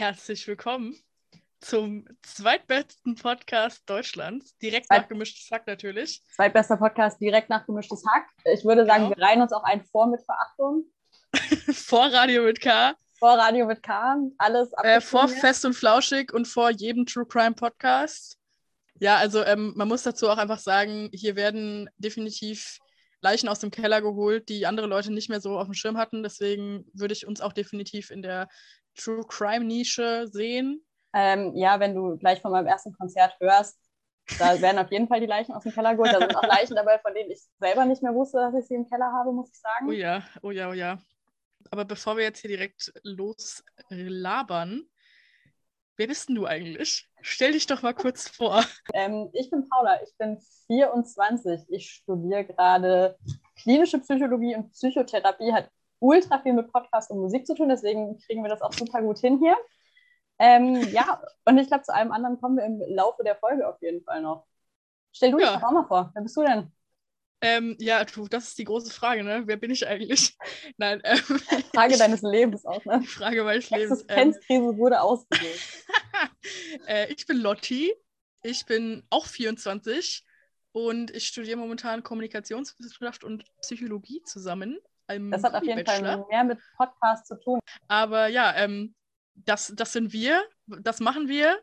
herzlich willkommen zum zweitbesten Podcast Deutschlands. Direkt Zweit nach gemischtes Hack natürlich. Zweitbester Podcast direkt nach gemischtes Hack. Ich würde sagen, genau. wir reihen uns auch ein vor mit Verachtung. vor Radio mit K. Vor Radio mit K. Alles äh, Vor Fest und Flauschig und vor jedem True Crime Podcast. Ja, also ähm, man muss dazu auch einfach sagen, hier werden definitiv Leichen aus dem Keller geholt, die andere Leute nicht mehr so auf dem Schirm hatten. Deswegen würde ich uns auch definitiv in der True Crime Nische sehen. Ähm, ja, wenn du gleich von meinem ersten Konzert hörst, da werden auf jeden Fall die Leichen aus dem Keller geholt. Da sind auch Leichen dabei, von denen ich selber nicht mehr wusste, dass ich sie im Keller habe, muss ich sagen. Oh ja, oh ja, oh ja. Aber bevor wir jetzt hier direkt loslabern, wer bist denn du eigentlich? Stell dich doch mal kurz vor. Ähm, ich bin Paula, ich bin 24. Ich studiere gerade klinische Psychologie und Psychotherapie. Hat ultra viel mit Podcast und Musik zu tun, deswegen kriegen wir das auch super gut hin hier. Ähm, ja, und ich glaube, zu allem anderen kommen wir im Laufe der Folge auf jeden Fall noch. Stell du ja. dich doch auch mal vor. Wer bist du denn? Ähm, ja, du, das ist die große Frage, ne? Wer bin ich eigentlich? Nein. Ähm, Frage deines Lebens auch, ne? Frage meines Lebens. Existenzkrise ähm, wurde ausgewählt. äh, ich bin Lotti. Ich bin auch 24 und ich studiere momentan Kommunikationswissenschaft und Psychologie zusammen. Das hat auf jeden Fall mehr mit Podcast zu tun. Aber ja, ähm, das, das sind wir, das machen wir.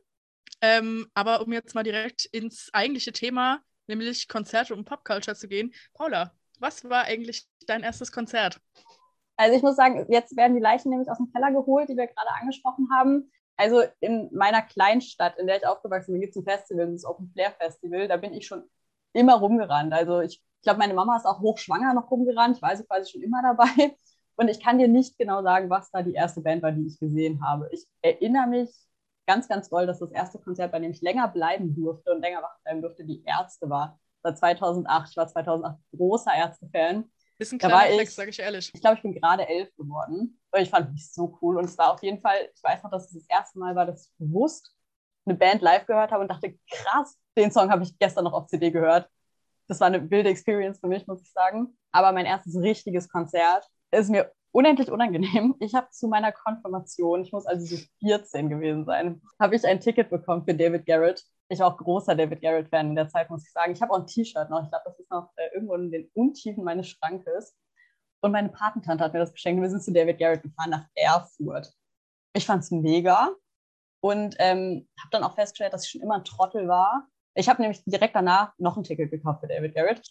Ähm, aber um jetzt mal direkt ins eigentliche Thema, nämlich Konzerte und Popculture zu gehen. Paula, was war eigentlich dein erstes Konzert? Also ich muss sagen, jetzt werden die Leichen nämlich aus dem Keller geholt, die wir gerade angesprochen haben. Also in meiner Kleinstadt, in der ich aufgewachsen bin, gibt es ein Festival, das Open Flair Festival. Da bin ich schon immer rumgerannt. Also ich, ich glaube, meine Mama ist auch hochschwanger noch rumgerannt. Ich war sie quasi schon immer dabei. Und ich kann dir nicht genau sagen, was da die erste Band war, die ich gesehen habe. Ich erinnere mich ganz, ganz doll, dass das erste Konzert, bei dem ich länger bleiben durfte und länger wach bleiben durfte, die Ärzte war. Das war 2008. Ich war 2008 großer Ärzte-Fan. Ist ein kleiner Flex, sage ich ehrlich. Ich glaube, ich bin gerade elf geworden. Und ich fand mich so cool. Und es war auf jeden Fall, ich weiß noch, dass es das erste Mal war, dass ich bewusst eine Band live gehört habe und dachte, krass, den Song habe ich gestern noch auf CD gehört. Das war eine wilde Experience für mich, muss ich sagen. Aber mein erstes richtiges Konzert ist mir unendlich unangenehm. Ich habe zu meiner Konfirmation, ich muss also so 14 gewesen sein, habe ich ein Ticket bekommen für David Garrett. Ich war auch großer David Garrett-Fan in der Zeit, muss ich sagen. Ich habe auch ein T-Shirt noch. Ich glaube, das ist noch äh, irgendwo in den Untiefen meines Schrankes. Und meine Patentante hat mir das geschenkt. Wir sind zu David Garrett gefahren nach Erfurt. Ich fand es mega und ähm, habe dann auch festgestellt, dass ich schon immer ein Trottel war. Ich habe nämlich direkt danach noch ein Ticket gekauft für David Garrett.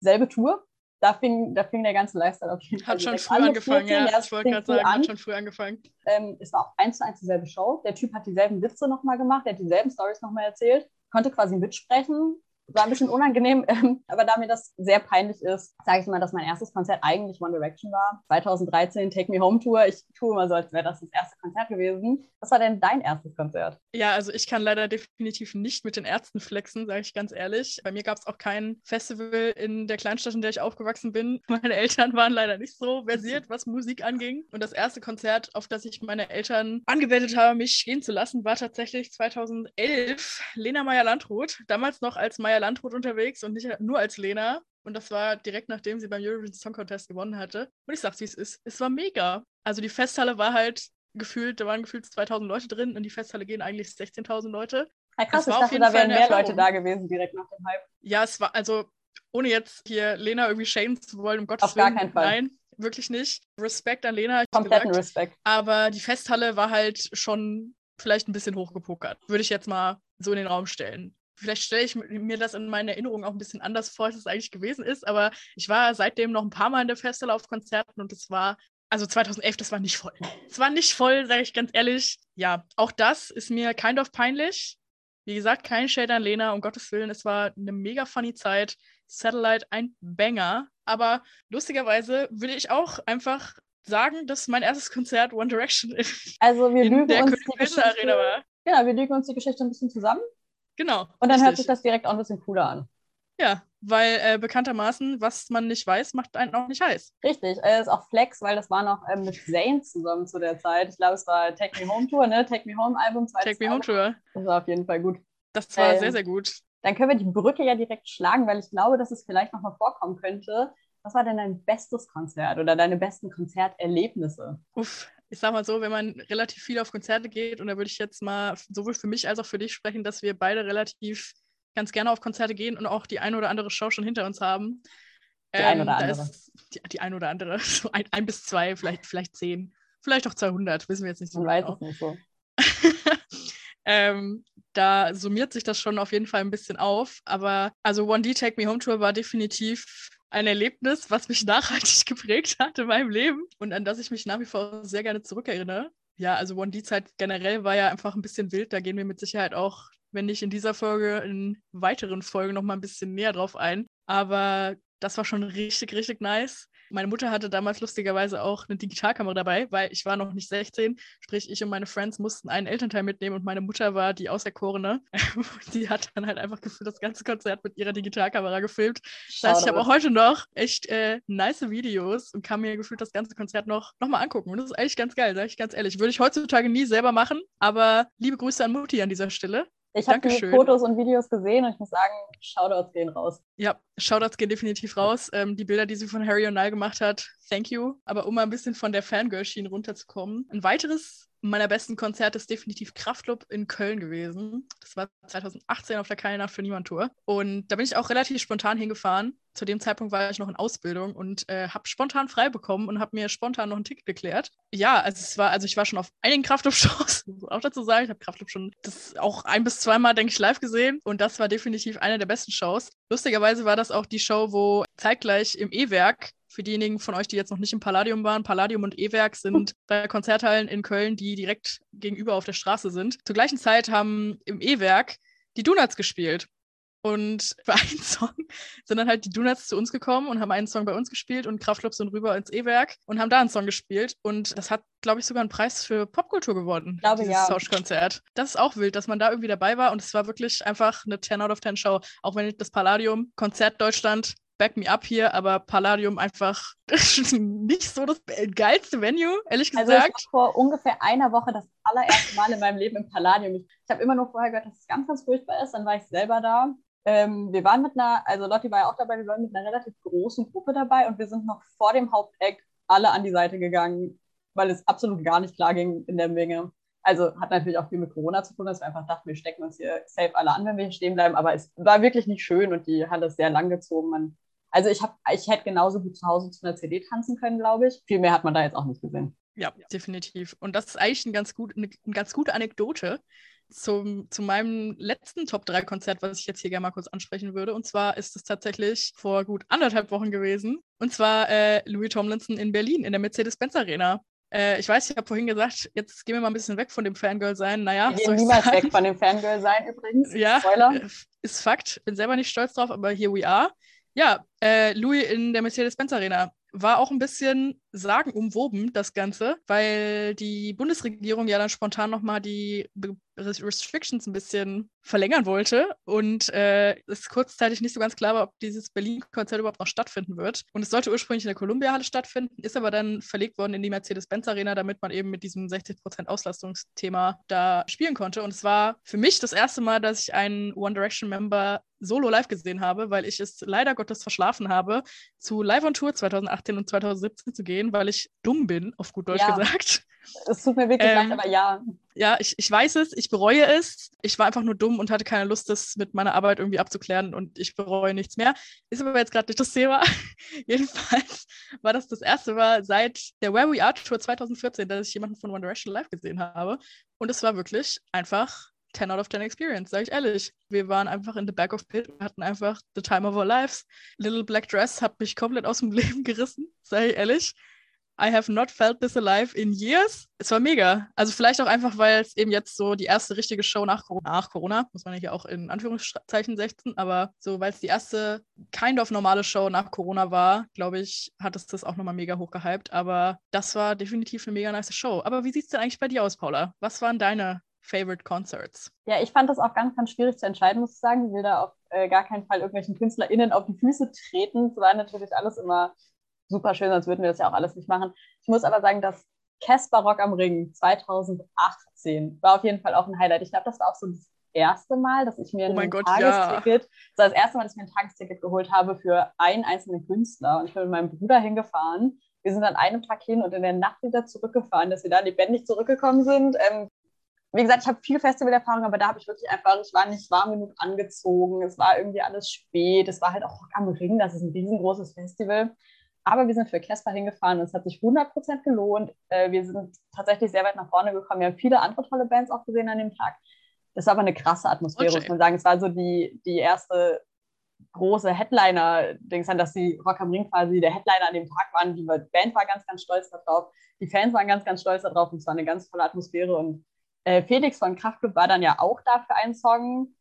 Selbe Tour, da fing, da fing der ganze Lifestyle auf jeden Fall Hat schon früh an. angefangen, ja. ja ich wollte gerade sagen, an. hat schon früh angefangen. Ähm, es war auch eins zu eins dieselbe Show. Der Typ hat dieselben Witze nochmal gemacht, der hat dieselben Stories nochmal erzählt, konnte quasi mitsprechen, war ein bisschen unangenehm, ähm, aber da mir das sehr peinlich ist, sage ich mal, dass mein erstes Konzert eigentlich One Direction war. 2013 Take Me Home Tour. Ich tue immer so, als wäre das das erste Konzert gewesen. Was war denn dein erstes Konzert? Ja, also ich kann leider definitiv nicht mit den Ärzten flexen, sage ich ganz ehrlich. Bei mir gab es auch kein Festival in der Kleinstadt, in der ich aufgewachsen bin. Meine Eltern waren leider nicht so versiert, was Musik anging. Und das erste Konzert, auf das ich meine Eltern angewendet habe, mich gehen zu lassen, war tatsächlich 2011 Lena Meyer-Landrut. Damals noch als Meyer Landrut unterwegs und nicht nur als Lena. Und das war direkt nachdem sie beim Eurovision Song Contest gewonnen hatte. Und ich sag's, wie es ist. Es war mega. Also die Festhalle war halt gefühlt, da waren gefühlt 2000 Leute drin und die Festhalle gehen eigentlich 16.000 Leute. Ja, krass, ich dachte, da wären mehr Erfahrung. Leute da gewesen direkt nach dem Hype. Ja, es war, also ohne jetzt hier Lena irgendwie shamen zu wollen, um Gottes Auf Willen. Auf gar keinen Fall. Nein, wirklich nicht. Respekt an Lena. Kompletten Respekt. Aber die Festhalle war halt schon vielleicht ein bisschen hochgepokert. Würde ich jetzt mal so in den Raum stellen vielleicht stelle ich mir das in meinen Erinnerungen auch ein bisschen anders vor, als es eigentlich gewesen ist, aber ich war seitdem noch ein paar Mal in der Festival auf Konzerten und es war, also 2011, das war nicht voll. Es war nicht voll, sage ich ganz ehrlich. Ja, auch das ist mir kind of peinlich. Wie gesagt, kein Shade an Lena, um Gottes Willen, es war eine mega funny Zeit. Satellite ein Banger, aber lustigerweise würde ich auch einfach sagen, dass mein erstes Konzert One Direction also wir in der uns die Geschichte, Arena war. Genau, wir lügen uns die Geschichte ein bisschen zusammen. Genau. Und dann richtig. hört sich das direkt auch ein bisschen cooler an. Ja, weil äh, bekanntermaßen, was man nicht weiß, macht einen auch nicht heiß. Richtig, äh, ist auch Flex, weil das war noch ähm, mit Zane zusammen zu der Zeit. Ich glaube, es war Take Me Home Tour, ne? Take Me Home Album. Take Me Home Tour. Das war auf jeden Fall gut. Das war ähm, sehr, sehr gut. Dann können wir die Brücke ja direkt schlagen, weil ich glaube, dass es vielleicht nochmal vorkommen könnte. Was war denn dein bestes Konzert oder deine besten Konzerterlebnisse? Uff, ich sag mal so, wenn man relativ viel auf Konzerte geht, und da würde ich jetzt mal sowohl für mich als auch für dich sprechen, dass wir beide relativ ganz gerne auf Konzerte gehen und auch die eine oder andere Show schon hinter uns haben. Die ähm, eine oder andere. Die, die eine oder andere. So ein, ein, bis zwei, vielleicht, vielleicht zehn, vielleicht auch 200, wissen wir jetzt nicht so Man genau. weiß es nicht so. ähm, da summiert sich das schon auf jeden Fall ein bisschen auf. Aber also One D Take Me Home Tour war definitiv ein Erlebnis, was mich nachhaltig geprägt hat in meinem Leben und an das ich mich nach wie vor sehr gerne zurückerinnere. Ja, also One D-Zeit generell war ja einfach ein bisschen wild. Da gehen wir mit Sicherheit auch, wenn nicht in dieser Folge, in weiteren Folgen noch mal ein bisschen näher drauf ein. Aber das war schon richtig, richtig nice. Meine Mutter hatte damals lustigerweise auch eine Digitalkamera dabei, weil ich war noch nicht 16. Sprich, ich und meine Friends mussten einen Elternteil mitnehmen und meine Mutter war die Auserkorene. die hat dann halt einfach gefühlt das ganze Konzert mit ihrer Digitalkamera gefilmt. Das heißt, ich habe auch heute noch echt äh, nice Videos und kann mir gefühlt das ganze Konzert noch, noch mal angucken. Und das ist eigentlich ganz geil, sage ich ganz ehrlich. Würde ich heutzutage nie selber machen, aber liebe Grüße an Mutti an dieser Stelle. Ich habe die Fotos und Videos gesehen und ich muss sagen, Shoutouts gehen raus. Ja, Shoutouts gehen definitiv raus. Ähm, die Bilder, die sie von Harry und Nile gemacht hat, thank you. Aber um mal ein bisschen von der Fangirl-Schiene runterzukommen. Ein weiteres meiner besten Konzerte ist definitiv Kraftclub in Köln gewesen. Das war 2018 auf der Keine Nacht für Niemand Tour. Und da bin ich auch relativ spontan hingefahren. Zu dem Zeitpunkt war ich noch in Ausbildung und äh, habe spontan frei bekommen und habe mir spontan noch ein Ticket geklärt. Ja, also es war, also ich war schon auf einigen Kraftclub-Shows, muss auch dazu sagen. Ich habe Kraftclub schon das auch ein bis zweimal, denke ich, live gesehen. Und das war definitiv eine der besten Shows. Lustigerweise war das auch die Show, wo zeitgleich im E-Werk für diejenigen von euch, die jetzt noch nicht im Palladium waren, Palladium und E-Werk sind zwei Konzerthallen in Köln, die direkt gegenüber auf der Straße sind. Zur gleichen Zeit haben im E-Werk die Donuts gespielt. Und für einen Song sind dann halt die Donuts zu uns gekommen und haben einen Song bei uns gespielt und Kraftclub sind rüber ins E-Werk und haben da einen Song gespielt. Und das hat, glaube ich, sogar einen Preis für Popkultur gewonnen. Ich glaube, dieses ja. Tauschkonzert. Das ist auch wild, dass man da irgendwie dabei war und es war wirklich einfach eine 10 out of 10 Show. Auch wenn das Palladium, Konzert Deutschland, back me up hier, aber Palladium einfach nicht so das geilste Venue, ehrlich gesagt. Also ich war vor ungefähr einer Woche das allererste Mal in meinem Leben im Palladium. Ich, ich habe immer nur vorher gehört, dass es ganz, ganz furchtbar ist. Dann war ich selber da. Ähm, wir waren mit einer, also Lotti war ja auch dabei, wir waren mit einer relativ großen Gruppe dabei und wir sind noch vor dem Haupteck alle an die Seite gegangen, weil es absolut gar nicht klar ging in der Menge. Also hat natürlich auch viel mit Corona zu tun, dass wir einfach dachten, wir stecken uns hier safe alle an, wenn wir hier stehen bleiben. Aber es war wirklich nicht schön und die Halle ist sehr lang gezogen. Man also ich, hab, ich hätte genauso gut zu Hause zu einer CD tanzen können, glaube ich. Viel mehr hat man da jetzt auch nicht gesehen. Ja, definitiv. Und das ist eigentlich ein ganz gut, eine, eine ganz gute Anekdote zum, zu meinem letzten Top-3-Konzert, was ich jetzt hier gerne mal kurz ansprechen würde. Und zwar ist es tatsächlich vor gut anderthalb Wochen gewesen. Und zwar äh, Louis Tomlinson in Berlin in der Mercedes-Benz Arena. Äh, ich weiß, ich habe vorhin gesagt, jetzt gehen wir mal ein bisschen weg von dem Fangirl-Sein. Naja, wir gehen niemals sagen? weg von dem Fangirl-Sein übrigens. Ja, Spoiler. Äh, ist Fakt. Bin selber nicht stolz drauf, aber here we are. Ja, äh, Louis in der Mercedes-Benz Arena war auch ein bisschen sagenumwoben, das Ganze, weil die Bundesregierung ja dann spontan nochmal die Restrictions ein bisschen verlängern wollte und äh, es kurzzeitig nicht so ganz klar war, ob dieses Berlin-Konzert überhaupt noch stattfinden wird. Und es sollte ursprünglich in der Columbia-Halle stattfinden, ist aber dann verlegt worden in die Mercedes-Benz-Arena, damit man eben mit diesem 60% Auslastungsthema da spielen konnte. Und es war für mich das erste Mal, dass ich einen One Direction-Member solo live gesehen habe, weil ich es leider Gottes verschlafen habe, zu Live on Tour 2018 und 2017 zu gehen, weil ich dumm bin, auf gut Deutsch ja. gesagt. Es tut mir wirklich ähm, leid, aber ja. Ja, ich, ich weiß es, ich bereue es. Ich war einfach nur dumm und hatte keine Lust, das mit meiner Arbeit irgendwie abzuklären und ich bereue nichts mehr. Ist aber jetzt gerade nicht das Thema. Jedenfalls war das das erste Mal seit der Where We Are Tour 2014, dass ich jemanden von One Direction live gesehen habe. Und es war wirklich einfach 10 out of 10 Experience, sage ich ehrlich. Wir waren einfach in the back of pit, wir hatten einfach the time of our lives. Little Black Dress hat mich komplett aus dem Leben gerissen, sage ich ehrlich. I have not felt this alive in years. Es war mega. Also vielleicht auch einfach, weil es eben jetzt so die erste richtige Show nach Corona, nach Corona, muss man ja hier auch in Anführungszeichen setzen, aber so, weil es die erste kind of normale Show nach Corona war, glaube ich, hat es das auch nochmal mega hochgehypt. Aber das war definitiv eine mega nice Show. Aber wie sieht es denn eigentlich bei dir aus, Paula? Was waren deine Favorite Concerts? Ja, ich fand das auch ganz, ganz schwierig zu entscheiden, muss ich sagen. Ich will da auf äh, gar keinen Fall irgendwelchen KünstlerInnen auf die Füße treten. Es war natürlich alles immer super schön, sonst würden wir das ja auch alles nicht machen. Ich muss aber sagen, dass Casper Rock am Ring 2018 war auf jeden Fall auch ein Highlight. Ich glaube, das war auch so das erste Mal, dass ich mir oh ein Gott, Tagesticket, ja. das war das erste Mal, dass ich mir ein Tagesticket geholt habe für einen einzelnen Künstler. Und ich bin mit meinem Bruder hingefahren Wir sind an einem Tag hin und in der Nacht wieder zurückgefahren, dass wir da lebendig zurückgekommen sind. Ähm, wie gesagt, ich habe viel Festivalerfahrung, aber da habe ich wirklich einfach, ich war nicht warm genug angezogen. Es war irgendwie alles spät. Es war halt auch Rock am Ring, das ist ein riesengroßes Festival. Aber wir sind für Casper hingefahren und es hat sich 100% gelohnt. Äh, wir sind tatsächlich sehr weit nach vorne gekommen. Wir haben viele andere tolle Bands auch gesehen an dem Tag. Das war aber eine krasse Atmosphäre, okay. muss man sagen. Es war so die, die erste große Headliner-Dings an, dass die Rock am Ring quasi der Headliner an dem Tag waren. Die Band war ganz, ganz stolz darauf. Die Fans waren ganz, ganz stolz darauf. Und es war eine ganz tolle Atmosphäre. Und äh, Felix von Kraftclub war dann ja auch da für einen Song.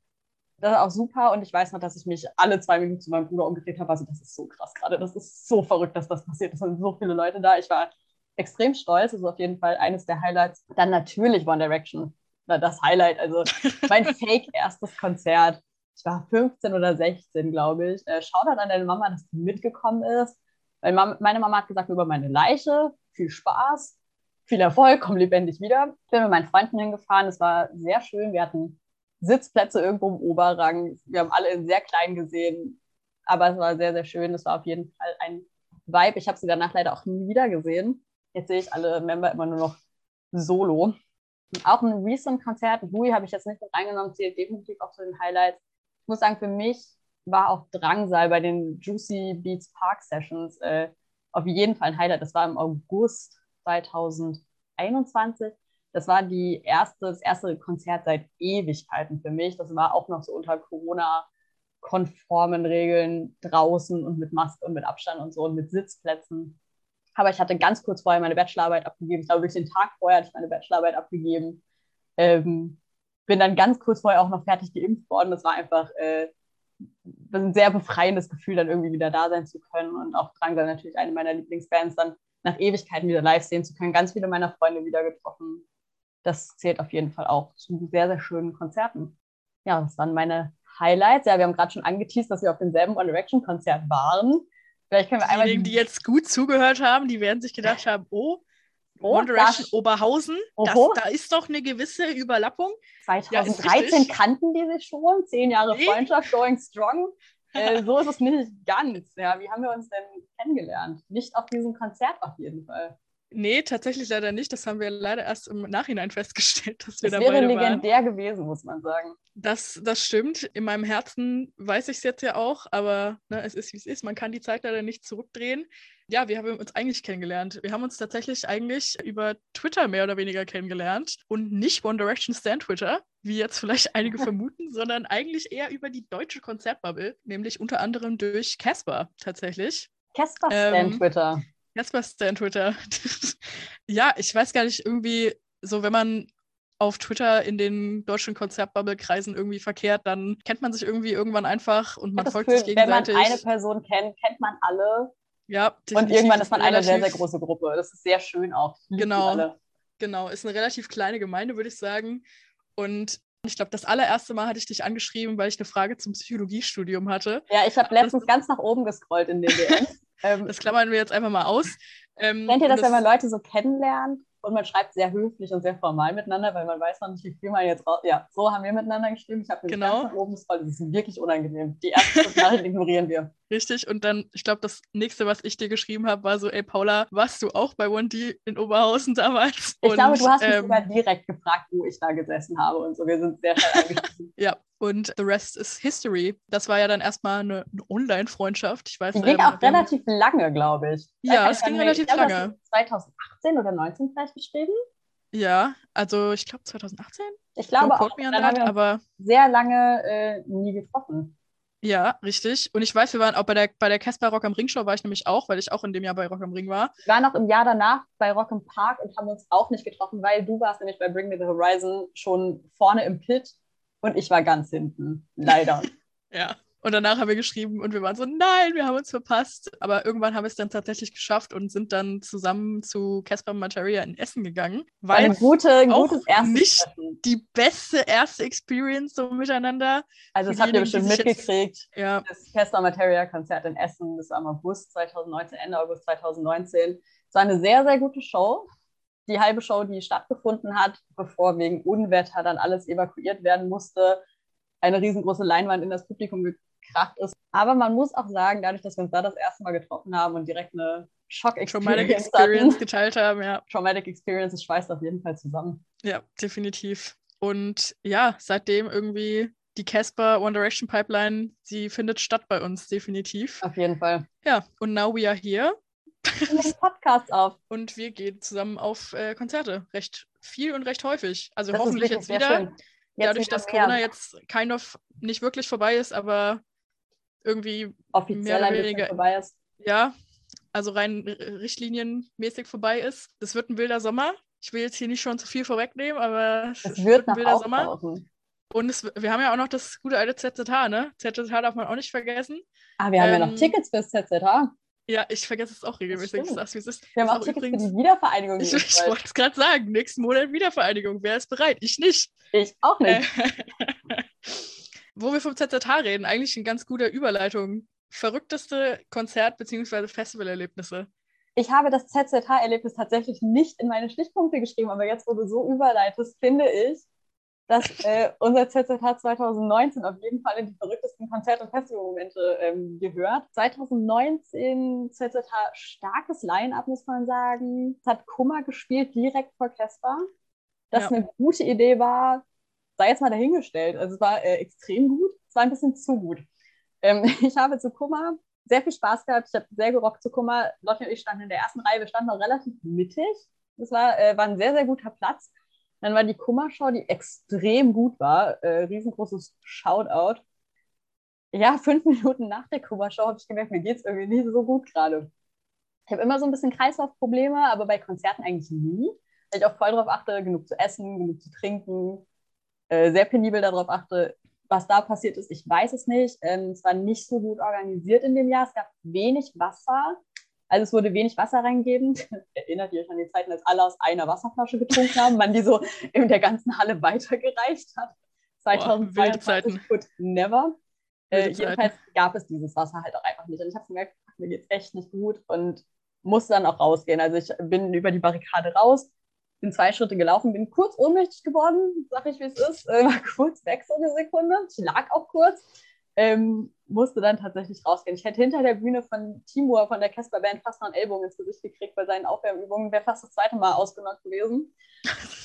Das ist auch super. Und ich weiß noch, dass ich mich alle zwei Minuten zu meinem Bruder umgedreht habe. Also, das ist so krass gerade. Das ist so verrückt, dass das passiert. Es sind so viele Leute da. Ich war extrem stolz. Das ist auf jeden Fall eines der Highlights. Dann natürlich One Direction. Das Highlight. Also, mein fake erstes Konzert. Ich war 15 oder 16, glaube ich. Äh, Shoutout an deine Mama, dass du mitgekommen ist. Weil meine Mama hat gesagt, über meine Leiche. Viel Spaß viel Erfolg, komm lebendig wieder. Ich bin mit meinen Freunden hingefahren. Es war sehr schön. Wir hatten Sitzplätze irgendwo im Oberrang. Wir haben alle in sehr klein gesehen. Aber es war sehr, sehr schön. Es war auf jeden Fall ein Vibe. Ich habe sie danach leider auch nie wieder gesehen. Jetzt sehe ich alle Member immer nur noch solo. Auch ein Recent-Konzert, Louis habe ich jetzt nicht mit reingenommen, zählt definitiv auch zu den Highlights. Ich muss sagen, für mich war auch Drangsal bei den Juicy Beats Park Sessions äh, auf jeden Fall ein Highlight. Das war im August 2021. Das war die erste, das erste Konzert seit Ewigkeiten für mich. Das war auch noch so unter Corona-konformen Regeln draußen und mit Maske und mit Abstand und so und mit Sitzplätzen. Aber ich hatte ganz kurz vorher meine Bachelorarbeit abgegeben. Ich glaube, durch den Tag vorher hatte ich meine Bachelorarbeit abgegeben. Ähm, bin dann ganz kurz vorher auch noch fertig geimpft worden. Das war einfach äh, ein sehr befreiendes Gefühl, dann irgendwie wieder da sein zu können. Und auch Drangsal natürlich eine meiner Lieblingsbands dann nach Ewigkeiten wieder live sehen zu können. Ganz viele meiner Freunde wieder getroffen. Das zählt auf jeden Fall auch zu sehr, sehr schönen Konzerten. Ja, das waren meine Highlights. Ja, wir haben gerade schon angeteased, dass wir auf demselben One Direction Konzert waren. Vielleicht können wir einmal. Diejenigen, die jetzt gut zugehört haben, die werden sich gedacht haben: Oh, oh One Direction das, Oberhausen, das, da ist doch eine gewisse Überlappung. 2013 ja, kannten die sich schon, zehn Jahre nee. Freundschaft, going strong. Äh, so ist es nicht ganz. Ja, wie haben wir uns denn kennengelernt? Nicht auf diesem Konzert auf jeden Fall. Nee, tatsächlich leider nicht. Das haben wir leider erst im Nachhinein festgestellt, dass wir das da beide wäre legendär waren. gewesen, muss man sagen. Das, das stimmt. In meinem Herzen weiß ich es jetzt ja auch, aber ne, es ist, wie es ist. Man kann die Zeit leider nicht zurückdrehen. Ja, wir haben uns eigentlich kennengelernt. Wir haben uns tatsächlich eigentlich über Twitter mehr oder weniger kennengelernt und nicht One Direction Stand Twitter, wie jetzt vielleicht einige vermuten, sondern eigentlich eher über die deutsche Konzertbubble, nämlich unter anderem durch Casper tatsächlich. Casper Stand ähm, Twitter. Casper Stan Twitter. ja, ich weiß gar nicht, irgendwie so, wenn man auf Twitter in den deutschen Konzertbubble-Kreisen irgendwie verkehrt, dann kennt man sich irgendwie irgendwann einfach und man folgt Gefühl, sich gegenseitig. Wenn man eine Person kennt, kennt man alle. Ja, und irgendwann ist man eine sehr, sehr große Gruppe. Das ist sehr schön auch. Genau. Genau, ist eine relativ kleine Gemeinde, würde ich sagen. Und ich glaube, das allererste Mal hatte ich dich angeschrieben, weil ich eine Frage zum Psychologiestudium hatte. Ja, ich habe letztens ganz nach oben gescrollt in den DMs. Ähm, das klammern wir jetzt einfach mal aus. Ähm, kennt ihr das, das, wenn man Leute so kennenlernt und man schreibt sehr höflich und sehr formal miteinander, weil man weiß noch nicht, wie viel man jetzt raus. Ja, so haben wir miteinander geschrieben. Ich habe mir genau. ganz nach oben gescrollt. Das ist wirklich unangenehm. Die erste Nachricht ignorieren wir. Richtig. Und dann, ich glaube, das nächste, was ich dir geschrieben habe, war so: Ey, Paula, warst du auch bei 1D in Oberhausen damals? Ich und, glaube, du hast mich ähm, sogar direkt gefragt, wo ich da gesessen habe und so. Wir sind sehr schnell eingestiegen. ja, und The Rest is History. Das war ja dann erstmal eine, eine Online-Freundschaft. Ich weiß Die ging ähm, auch relativ lange, glaube ich. Ja, es ging relativ ich glaub, lange. 2018 oder 2019 vielleicht geschrieben. Ja, also ich glaube 2018. Ich glaube auch, dann that, haben wir aber sehr lange äh, nie getroffen. Ja, richtig. Und ich weiß, wir waren auch bei der bei der Casper Rock am Ring Show war ich nämlich auch, weil ich auch in dem Jahr bei Rock am Ring war. Wir waren auch im Jahr danach bei Rock im Park und haben uns auch nicht getroffen, weil du warst nämlich bei Bring Me the Horizon schon vorne im Pit und ich war ganz hinten, leider. ja. Und danach haben wir geschrieben und wir waren so, nein, wir haben uns verpasst. Aber irgendwann haben wir es dann tatsächlich geschafft und sind dann zusammen zu Casper Materia in Essen gegangen. Weil eine gute, ein gutes erstes nicht Treffen. die beste erste Experience so miteinander. Also das habt ihr bestimmt mitgekriegt. Jetzt, ja. Das Casper Materia Konzert in Essen, das war im August 2019, Ende August 2019. Es war eine sehr, sehr gute Show die halbe Show, die stattgefunden hat, bevor wegen Unwetter dann alles evakuiert werden musste, eine riesengroße Leinwand in das Publikum kracht ist. Aber man muss auch sagen, dadurch, dass wir uns da das erste Mal getroffen haben und direkt eine Traumatic Experience geteilt haben, ja. Traumatic Experience, es schweißt auf jeden Fall zusammen. Ja, definitiv. Und ja, seitdem irgendwie die Casper One Direction Pipeline, sie findet statt bei uns, definitiv. Auf jeden Fall. Ja, und now we are here. Nehmen Podcast auf. Und wir gehen zusammen auf äh, Konzerte. Recht viel und recht häufig. Also das hoffentlich jetzt wieder. Jetzt Dadurch, dass. Corona jetzt kind of nicht wirklich vorbei ist, aber irgendwie offiziell mehr oder weniger vorbei ist. Ja, also rein richtlinienmäßig vorbei ist. Das wird ein wilder Sommer. Ich will jetzt hier nicht schon zu viel vorwegnehmen, aber es, es wird, ein wilder Sommer. Und es, wir haben ja auch noch das gute alte ZZH, ne? ZZH darf man auch nicht vergessen. Ah, wir haben ähm, ja noch ähm, Tickets fürs ZZH. Ja, ich vergesse es auch regelmäßig. Das ist, ist, wir haben auch Tickets übrigens, für die Wiedervereinigung. Ich, ich wollte es gerade sagen. Nächsten Monat Wiedervereinigung. Wer ist bereit? Ich nicht. Ich auch nicht. Wo wir vom ZZH reden, eigentlich eine ganz gute Überleitung. Verrückteste Konzert- bzw. Festivalerlebnisse. Ich habe das ZZH-Erlebnis tatsächlich nicht in meine Stichpunkte geschrieben, aber jetzt, wo du so überleitest, finde ich, dass äh, unser ZZH 2019 auf jeden Fall in die verrücktesten Konzert- und Festivalmomente ähm, gehört. 2019 ZZH starkes Line-Up, muss man sagen. Es hat Kummer gespielt, direkt vor Casper. Dass ja. eine gute Idee war, sei jetzt mal dahingestellt. Also es war äh, extrem gut, es war ein bisschen zu gut. Ähm, ich habe zu Kummer sehr viel Spaß gehabt. Ich habe sehr gerockt zu Kummer. Lotti und ich standen in der ersten Reihe. Wir standen auch relativ mittig. Das war, äh, war ein sehr, sehr guter Platz. Dann war die Kummershow, die extrem gut war. Äh, riesengroßes Shoutout. Ja, fünf Minuten nach der Kummershow habe ich gemerkt, mir geht es irgendwie nicht so gut gerade. Ich habe immer so ein bisschen Kreislaufprobleme, aber bei Konzerten eigentlich nie. Weil ich auch voll darauf achte, genug zu essen, genug zu trinken. Äh, sehr penibel darauf achte, was da passiert ist, ich weiß es nicht. Ähm, es war nicht so gut organisiert in dem Jahr. Es gab wenig Wasser. Also es wurde wenig Wasser reingegeben. Erinnert ihr euch an die Zeiten, als alle aus einer Wasserflasche getrunken haben, man die so in der ganzen Halle weitergereicht hat? 2022 could never. Äh, jedenfalls gab es dieses Wasser halt auch einfach nicht. Und ich habe gemerkt, mir geht es echt nicht gut und musste dann auch rausgehen. Also ich bin über die Barrikade raus, bin zwei Schritte gelaufen, bin kurz ohnmächtig geworden, sag ich, wie es ist, äh, war kurz weg so eine Sekunde. Ich lag auch kurz ähm, musste dann tatsächlich rausgehen. Ich hätte hinter der Bühne von Timur, von der Casper Band, fast noch einen Ellbogen ins Gesicht gekriegt bei seinen Aufwärmübungen. Wäre fast das zweite Mal ausgenockt gewesen.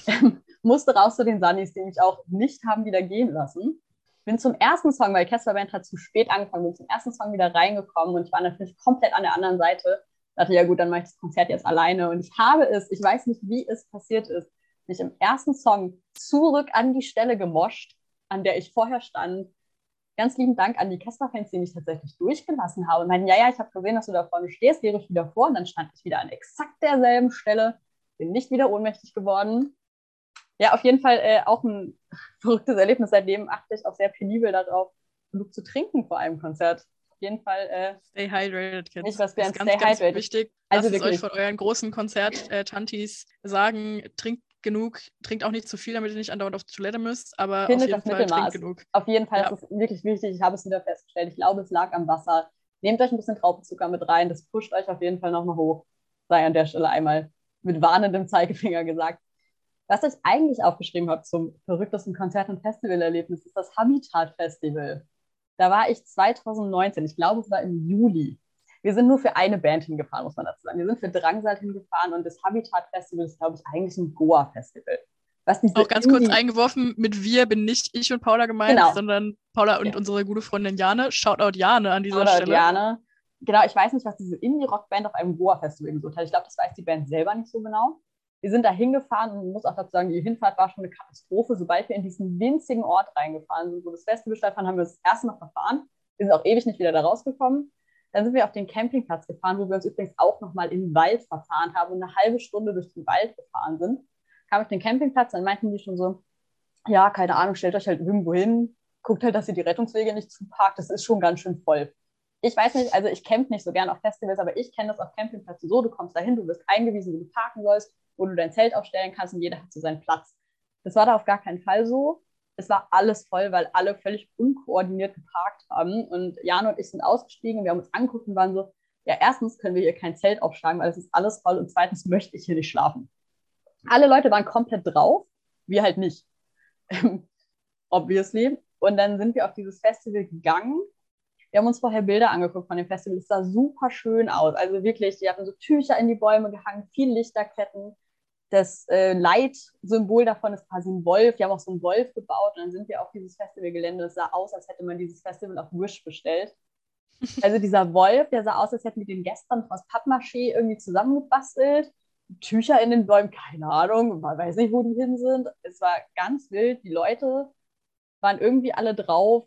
ähm, musste raus zu den Sunnies, die mich auch nicht haben wieder gehen lassen. Bin zum ersten Song, weil Casper Band hat zu spät angefangen, bin zum ersten Song wieder reingekommen und ich war natürlich komplett an der anderen Seite. Dachte, ja gut, dann mache ich das Konzert jetzt alleine. Und ich habe es, ich weiß nicht, wie es passiert ist, mich im ersten Song zurück an die Stelle gemoscht, an der ich vorher stand ganz lieben Dank an die Casper-Fans, die mich tatsächlich durchgelassen haben. Und meinten, ja, ja, ich habe gesehen, dass du da vorne stehst, gehe ich wieder vor. Und dann stand ich wieder an exakt derselben Stelle, bin nicht wieder ohnmächtig geworden. Ja, auf jeden Fall äh, auch ein verrücktes Erlebnis. Seitdem achte ich auch sehr penibel darauf, genug zu trinken vor einem Konzert. Auf jeden Fall. Äh, stay hydrated, Kids. Nicht was das ist ganz, stay ganz hydrated. wichtig. Also Lasst es euch von euren großen Konzert-Tantis äh, sagen, trinkt genug, trinkt auch nicht zu viel, damit ihr nicht andauernd auf die Toilette müsst, aber Findet auf jeden Fall trinkt genug. Auf jeden Fall ja. ist es wirklich wichtig. Ich habe es wieder festgestellt. Ich glaube, es lag am Wasser. Nehmt euch ein bisschen Traubenzucker mit rein. Das pusht euch auf jeden Fall nochmal hoch. Sei an der Stelle einmal mit warnendem Zeigefinger gesagt. Was ich eigentlich aufgeschrieben habe zum verrücktesten Konzert- und Festivalerlebnis, ist das Habitat Festival. Da war ich 2019, ich glaube, es war im Juli. Wir sind nur für eine Band hingefahren, muss man dazu sagen. Wir sind für Drangsal hingefahren und das Habitat Festival ist, glaube ich, eigentlich ein Goa-Festival. Auch ganz kurz eingeworfen, mit wir bin nicht ich und Paula gemeint, genau. sondern Paula und ja. unsere gute Freundin Jane. Shoutout Jane an dieser Shoutout Stelle. Jane. Genau, ich weiß nicht, was diese Indie-Rock-Band auf einem Goa-Festival gesucht hat. Ich glaube, das weiß die Band selber nicht so genau. Wir sind da hingefahren und muss auch dazu sagen, die Hinfahrt war schon eine Katastrophe. Sobald wir in diesen winzigen Ort reingefahren sind, wo das Festival stattfand, haben wir das erste Mal verfahren. Wir sind auch ewig nicht wieder da rausgekommen. Dann sind wir auf den Campingplatz gefahren, wo wir uns übrigens auch nochmal den Wald verfahren haben und eine halbe Stunde durch den Wald gefahren sind. Kam auf den Campingplatz, dann meinten die schon so, ja, keine Ahnung, stellt euch halt irgendwo hin, guckt halt, dass ihr die Rettungswege nicht zuparkt, das ist schon ganz schön voll. Ich weiß nicht, also ich camp nicht so gern auf Festivals, aber ich kenne das auf Campingplätzen so, du kommst dahin, du wirst eingewiesen, wo du parken sollst, wo du dein Zelt aufstellen kannst und jeder hat so seinen Platz. Das war da auf gar keinen Fall so es war alles voll, weil alle völlig unkoordiniert geparkt haben. Und Jan und ich sind ausgestiegen und wir haben uns angeguckt und waren so, ja, erstens können wir hier kein Zelt aufschlagen, weil es ist alles voll und zweitens möchte ich hier nicht schlafen. Alle Leute waren komplett drauf, wir halt nicht. obviously. Und dann sind wir auf dieses Festival gegangen Wir haben uns vorher Bilder angeguckt von dem Festival. Es sah super schön aus. Also wirklich, die hatten so Tücher in die Bäume gehangen, viel Lichterketten. Das äh, Leitsymbol davon ist quasi ein Wolf. Die haben auch so einen Wolf gebaut und dann sind wir auf dieses Festivalgelände. Es sah aus, als hätte man dieses Festival auf Wish bestellt. Also dieser Wolf, der sah aus, als hätte mit den Gästen aus Pappmaché irgendwie zusammengebastelt. Tücher in den Bäumen, keine Ahnung, man weiß nicht, wo die hin sind. Es war ganz wild. Die Leute waren irgendwie alle drauf.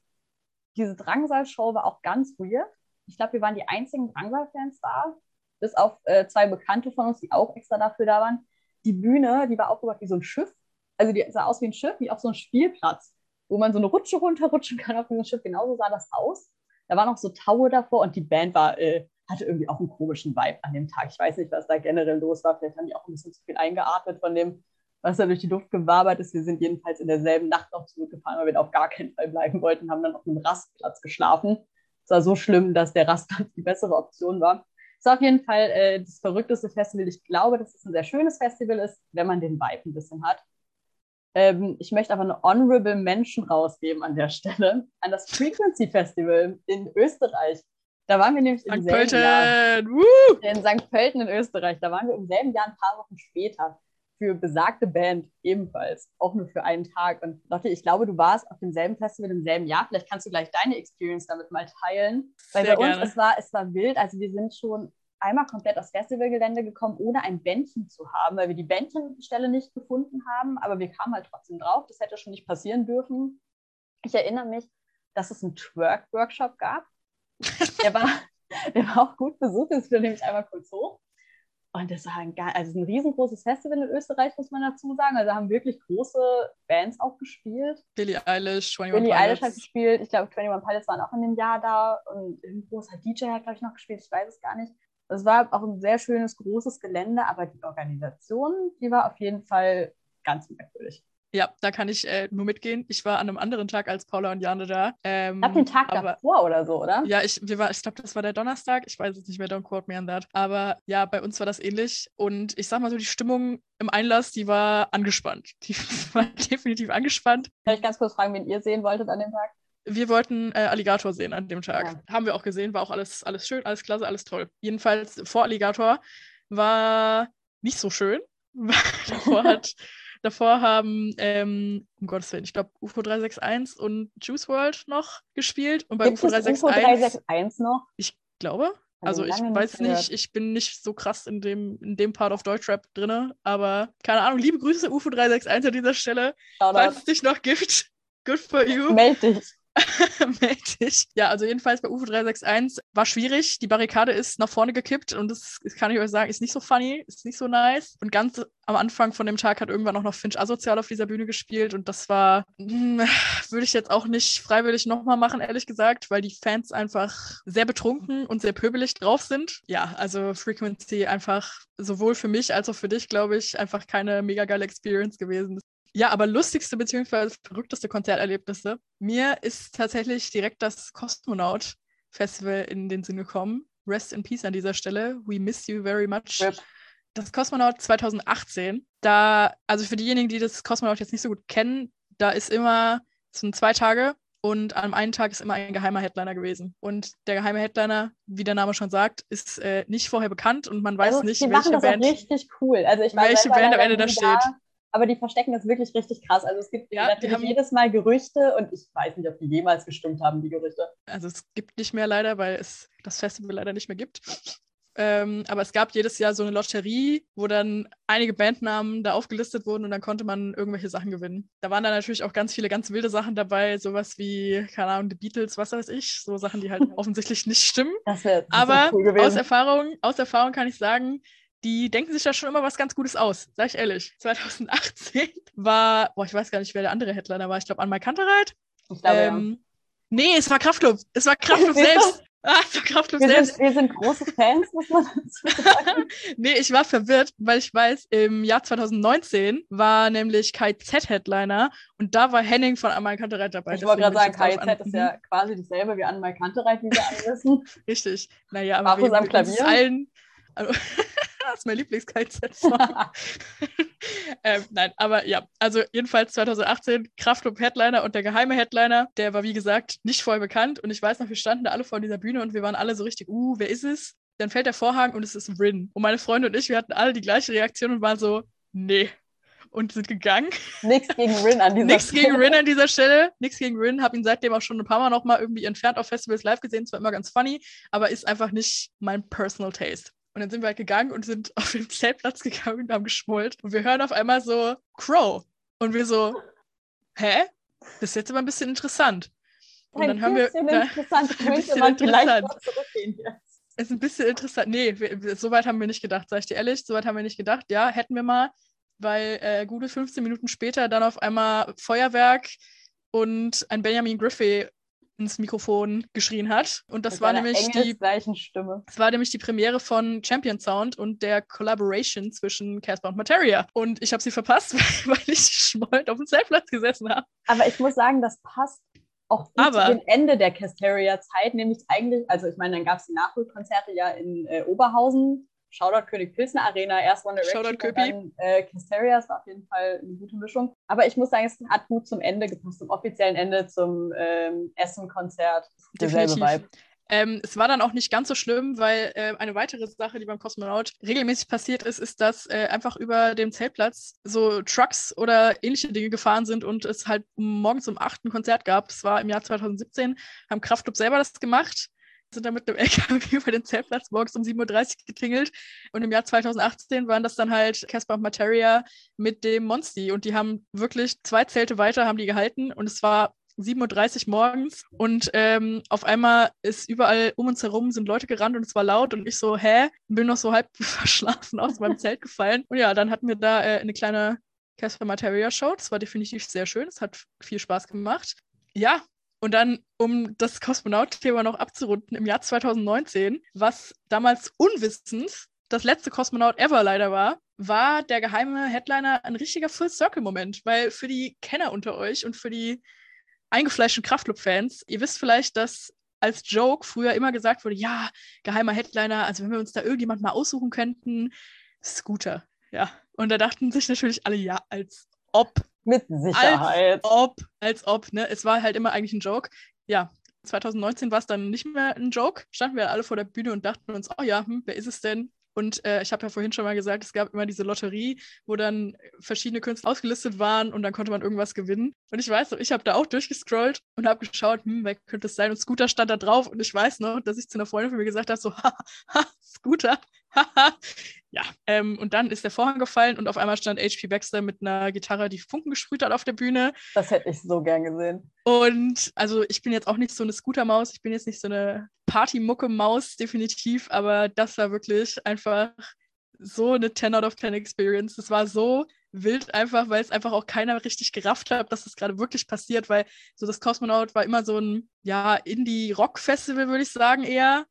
Diese Drangsal-Show war auch ganz weird. Ich glaube, wir waren die einzigen Drangsal-Fans da, bis auf äh, zwei Bekannte von uns, die auch extra dafür da waren. Die Bühne, die war aufgebaut wie so ein Schiff. Also die sah aus wie ein Schiff, wie auf so einem Spielplatz, wo man so eine Rutsche runterrutschen kann auf diesem Schiff. Genauso sah das aus. Da waren noch so Taue davor und die Band war, äh, hatte irgendwie auch einen komischen Vibe an dem Tag. Ich weiß nicht, was da generell los war. Vielleicht haben die auch ein bisschen zu viel eingeatmet von dem, was da durch die Luft gewabert ist. Wir sind jedenfalls in derselben Nacht noch zurückgefahren, weil wir da auf gar keinen Fall bleiben wollten, haben dann auf einem Rastplatz geschlafen. Es war so schlimm, dass der Rastplatz die bessere Option war. Es war auf jeden Fall äh, das verrückteste Festival. Ich glaube, dass es ein sehr schönes Festival ist, wenn man den Vibe ein bisschen hat. Ähm, ich möchte aber eine Honorable Mention rausgeben an der Stelle an das Frequency Festival in Österreich. Da waren wir nämlich im St. selben Jahr. Woo! In St. Pölten in Österreich. Da waren wir im selben Jahr ein paar Wochen später für besagte Band ebenfalls, auch nur für einen Tag. Und Lotte, ich glaube, du warst auf demselben Festival im selben Jahr. Vielleicht kannst du gleich deine Experience damit mal teilen. Weil Sehr bei uns, gerne. es war, es war wild. Also wir sind schon einmal komplett aufs Festivalgelände gekommen, ohne ein Bändchen zu haben, weil wir die Bändchenstelle nicht gefunden haben. Aber wir kamen halt trotzdem drauf. Das hätte schon nicht passieren dürfen. Ich erinnere mich, dass es einen Twerk-Workshop gab. Der war, der war auch gut besucht. Das nehme ich einmal kurz hoch. Und das war ein, also es ist ein riesengroßes Festival in Österreich, muss man dazu sagen. Also haben wirklich große Bands auch gespielt. Billie Eilish, 21 Billie Eilish hat gespielt. Ich glaube, 21 Pilots waren auch in dem Jahr da. Und ein großer DJ hat, glaube ich, noch gespielt. Ich weiß es gar nicht. Es war auch ein sehr schönes, großes Gelände, aber die Organisation, die war auf jeden Fall ganz merkwürdig. Ja, da kann ich äh, nur mitgehen. Ich war an einem anderen Tag als Paula und Jane da. Ähm, Ich glaube, den Tag aber, davor oder so, oder? Ja, ich, wir war, ich glaube, das war der Donnerstag. Ich weiß es nicht mehr, don't quote me on that. Aber ja, bei uns war das ähnlich. Und ich sag mal so, die Stimmung im Einlass, die war angespannt. Die war definitiv angespannt. Kann ich ganz kurz fragen, wen ihr sehen wolltet an dem Tag? Wir wollten äh, Alligator sehen an dem Tag. Ja. Haben wir auch gesehen, war auch alles, alles schön, alles klasse, alles toll. Jedenfalls vor Alligator war nicht so schön. davor, hat, davor haben, ähm, um Gottes Willen, ich glaube, UFO 361 und Juice World noch gespielt. Und bei Gibt UFO es UFO 361, 361 noch? ich glaube, also ich weiß nicht nicht, ich bin nicht so krass in dem, in dem Part of Deutschrap drinne, aber keine Ahnung, liebe Grüße UFO 361 an dieser Stelle. Falls es dich noch gibt, good for you. Meld dich. Meld dich. Ja, also jedenfalls bei UFO 361 war schwierig. Die Barrikade ist nach vorne gekippt und das, das kann ich euch sagen, ist nicht so funny, ist nicht so nice. Und ganz am Anfang von dem Tag hat irgendwann auch noch Finch Asozial auf dieser Bühne gespielt und das war, hm, würde ich jetzt auch nicht freiwillig nochmal machen, ehrlich gesagt, weil die Fans einfach sehr betrunken und sehr pöbelig drauf sind. Ja, also Frequency einfach sowohl für mich als auch für dich, glaube ich, einfach keine mega geile Experience gewesen. Ja, aber lustigste bzw. verrückteste Konzerterlebnisse. Mir ist tatsächlich direkt das Kosmonaut Festival in den Sinn gekommen. Rest in Peace an dieser Stelle. We miss you very much. Rip. Das Kosmonaut 2018, da, also für diejenigen, die das Kosmonaut jetzt nicht so gut kennen, da ist immer, es sind zwei Tage und an einem Tag ist immer ein geheimer Headliner gewesen. Und der geheime Headliner, wie der Name schon sagt, ist äh, nicht vorher bekannt und man weiß also, nicht, die machen welche das Band. auch richtig cool. Also ich war welche Band am Ende da steht. Aber die verstecken das wirklich richtig krass. Also es gibt Ja, natürlich jedes Mal Gerüchte und ich weiß nicht, ob die jemals gestimmt haben, die Gerüchte. also es gibt nicht mehr leider, weil es das Festival leider nicht mehr gibt. Ähm, aber es gab jedes Jahr so eine Lotterie, wo dann einige Bandnamen da aufgelistet wurden und dann konnte man irgendwelche Sachen gewinnen. Da waren dann natürlich auch ganz viele ganz wilde Sachen dabei, sowas wie, keine Ahnung, The Beatles, was weiß ich, so Sachen, die halt offensichtlich nicht stimmen. Das wäre Aber so cool aus. Erfahrung, aus Erfahrung kann ich sagen, die denken sich da schon immer was ganz Gutes aus, sag ich ehrlich. 2018 war, boah, ich weiß gar nicht, wer der andere Headliner war. Ich glaube, Anmal Kantereit. Ich glaube, Ähm, nee, es war Kraftklub. Es war Kraftklub selbst. Ah, es war Kraftklub ja. wir, selbst. sind, wir sind große Fans, muss man dazu sagen. Nee, ich war verwirrt, weil ich weiß, im Jahr 2019 war nämlich KZ Headliner und da war Henning von Amal Kantereit dabei. ich wollte gerade sagen, KIZ ist ja quasi dasselbe wie an Kantereit, wie wir alle wissen. Richtig. Naja, aber wir, am Klavier? allen. Also, das ist mein Lieblings-KZ-Song. ähm, nein, aber ja, also jedenfalls 2018 Kraftclub Headliner und der geheime Headliner, der war wie gesagt nicht voll bekannt und ich weiß noch, wir standen da alle vor dieser Bühne und wir waren alle so richtig, uh, wer ist es? Dann fällt der Vorhang und es ist Rin. Und meine Freunde und ich, wir hatten alle die gleiche Reaktion und waren so, nee, und sind gegangen. Nichts gegen Rin an dieser Nichts Stelle. gegen Rin an dieser Stelle. Nichts gegen Rin. Hab ihn seitdem auch schon ein paar Mal noch mal irgendwie entfernt auf Festivals live gesehen. Zwar immer ganz funny, aber ist einfach nicht mein Personal Taste. Und dann sind wir halt gegangen und sind auf den Zeltplatz gegangen und haben geschmollt. Und wir hören auf einmal so Crow. Und wir so, hä? Das ist jetzt aber ein bisschen interessant. Und Ein dann haben wir. Ja, interessant. ein bisschen interessant. ist ein bisschen interessant. Nee, wir, wir, so weit haben wir nicht gedacht, sag ich dir ehrlich. So weit haben wir nicht gedacht. Ja, hätten wir mal, weil äh, gute 15 Minuten später dann auf einmal Feuerwerk und ein Benjamin Griffey ins Mikrofon geschrien hat. Und das Mit war nämlich die Stimme. es war nämlich die Premiere von Champion Sound und der Collaboration zwischen Casper und Materia. Und ich habe sie verpasst, weil ich schmollend auf dem Zeltplatz gesessen habe. Aber ich muss sagen, das passt auch gut Aber- zu dem Ende der Casteria-Zeit, nämlich eigentlich, also ich meine, dann gab es die Nachholkonzerte ja in äh, Oberhausen, Shoutout König Pilsner Arena, erst One Direction Shoutout und dann äh, Casteria, das war auf jeden Fall eine gute Mischung. Aber ich muss sagen, es hat gut zum Ende gepasst, zum offiziellen Ende, zum ähm, Essen-Konzert. Derselbe. Vibe. Ähm, es war dann auch nicht ganz so schlimm, weil äh, eine weitere Sache, die beim Kosmonaut regelmäßig passiert ist, ist, dass äh, einfach über dem Zeltplatz so Trucks oder ähnliche Dinge gefahren sind und es halt morgens um 8 ein Konzert gab. Es war im Jahr 2017, haben Kraftclub selber das gemacht, sind dann mit einem LKW über den Zeltplatz morgens um 7.30 Uhr getingelt. Und im Jahr 2018 waren das dann halt Casper und Materia mit dem Monsti. Und die haben wirklich zwei Zelte weiter, haben die gehalten. Und es war 7.30 Uhr morgens und ähm, auf einmal ist überall um uns herum sind Leute gerannt und es war laut und ich so, hä? Bin noch so halb verschlafen aus meinem Zelt gefallen. Und ja, dann hatten wir da äh, eine kleine Casper Materia Show. Das war definitiv sehr schön. Es hat viel Spaß gemacht. Ja, und dann, um das Kosmonaut-Thema noch abzurunden, im Jahr 2019, was damals unwissend das letzte Kosmonaut ever leider war, war der geheime Headliner ein richtiger Full-Circle-Moment, weil für die Kenner unter euch und für die eingefleischten Kraftclub-Fans, ihr wisst vielleicht, dass als Joke früher immer gesagt wurde, ja, geheimer Headliner, also wenn wir uns da irgendjemand mal aussuchen könnten, Scooter, ja. Und da dachten sich natürlich alle, ja, als ob, Mit Sicherheit. ob, als ob, ne? Es war halt immer eigentlich ein Joke. Ja, 2019 war es dann nicht mehr ein Joke. Standen wir alle vor der Bühne und dachten uns, oh ja, hm, wer ist es denn? Und äh, ich habe ja vorhin schon mal gesagt, es gab immer diese Lotterie, wo dann verschiedene Künstler ausgelistet waren und dann konnte man irgendwas gewinnen. Und ich weiß noch, ich habe da auch durchgescrollt und habe geschaut, hm, wer könnte es sein? Und Scooter stand da drauf und ich weiß noch, dass ich zu einer Freundin von mir gesagt habe, so, ha, ha, Scooter. ja, ähm, und dann ist der Vorhang gefallen und auf einmal stand HP Baxter mit einer Gitarre, die Funken gesprüht hat auf der Bühne. Das hätte ich so gern gesehen. Und also ich bin jetzt auch nicht so eine Scooter-Maus, ich bin jetzt nicht so eine Party-Mucke-Maus, definitiv, aber das war wirklich einfach so eine 10 out of 10 Experience. Das war so wild einfach, weil es einfach auch keiner richtig gerafft hat, dass das gerade wirklich passiert, weil so das Cosmonaut war immer so ein, ja, Indie-Rock-Festival, würde ich sagen, eher.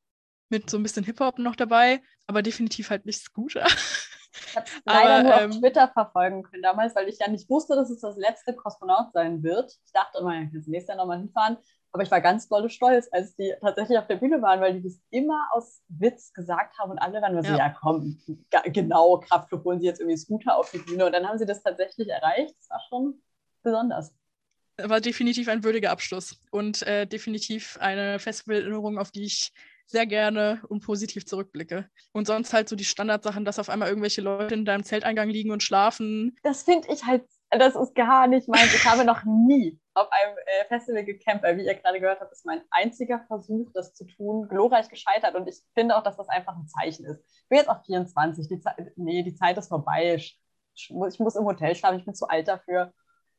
Mit so ein bisschen Hip-Hop noch dabei, aber definitiv halt nicht Scooter. Ich habe leider Aber, nur ähm, auf Twitter verfolgen können damals, weil ich ja nicht wusste, dass es das letzte Kosmonaut sein wird. Ich dachte immer, ich kann das nächste Jahr nochmal hinfahren. Aber ich war ganz dolle stolz, als die tatsächlich auf der Bühne waren, weil die das immer aus Witz gesagt haben und alle waren immer so, Ja. komm, genau, Kraftclub holen sie jetzt irgendwie Scooter auf die Bühne. Und dann haben sie das tatsächlich erreicht. Das war schon besonders. war definitiv ein würdiger Abschluss und äh, definitiv eine Festivalerinnerung, auf die ich sehr gerne und positiv zurückblicke. Und sonst halt so die Standardsachen, dass auf einmal irgendwelche Leute in deinem Zelteingang liegen und schlafen. Das finde ich halt, das ist gar nicht meins. Ich habe noch nie auf einem äh, Festival gecampt, weil wie ihr gerade gehört habt, ist mein einziger Versuch, das zu tun, glorreich gescheitert. Und ich finde auch, dass das einfach ein Zeichen ist. Ich bin jetzt auch 24, die Zeit, nee, die Zeit ist vorbei. Ich, muss im Hotel schlafen, ich bin zu alt dafür.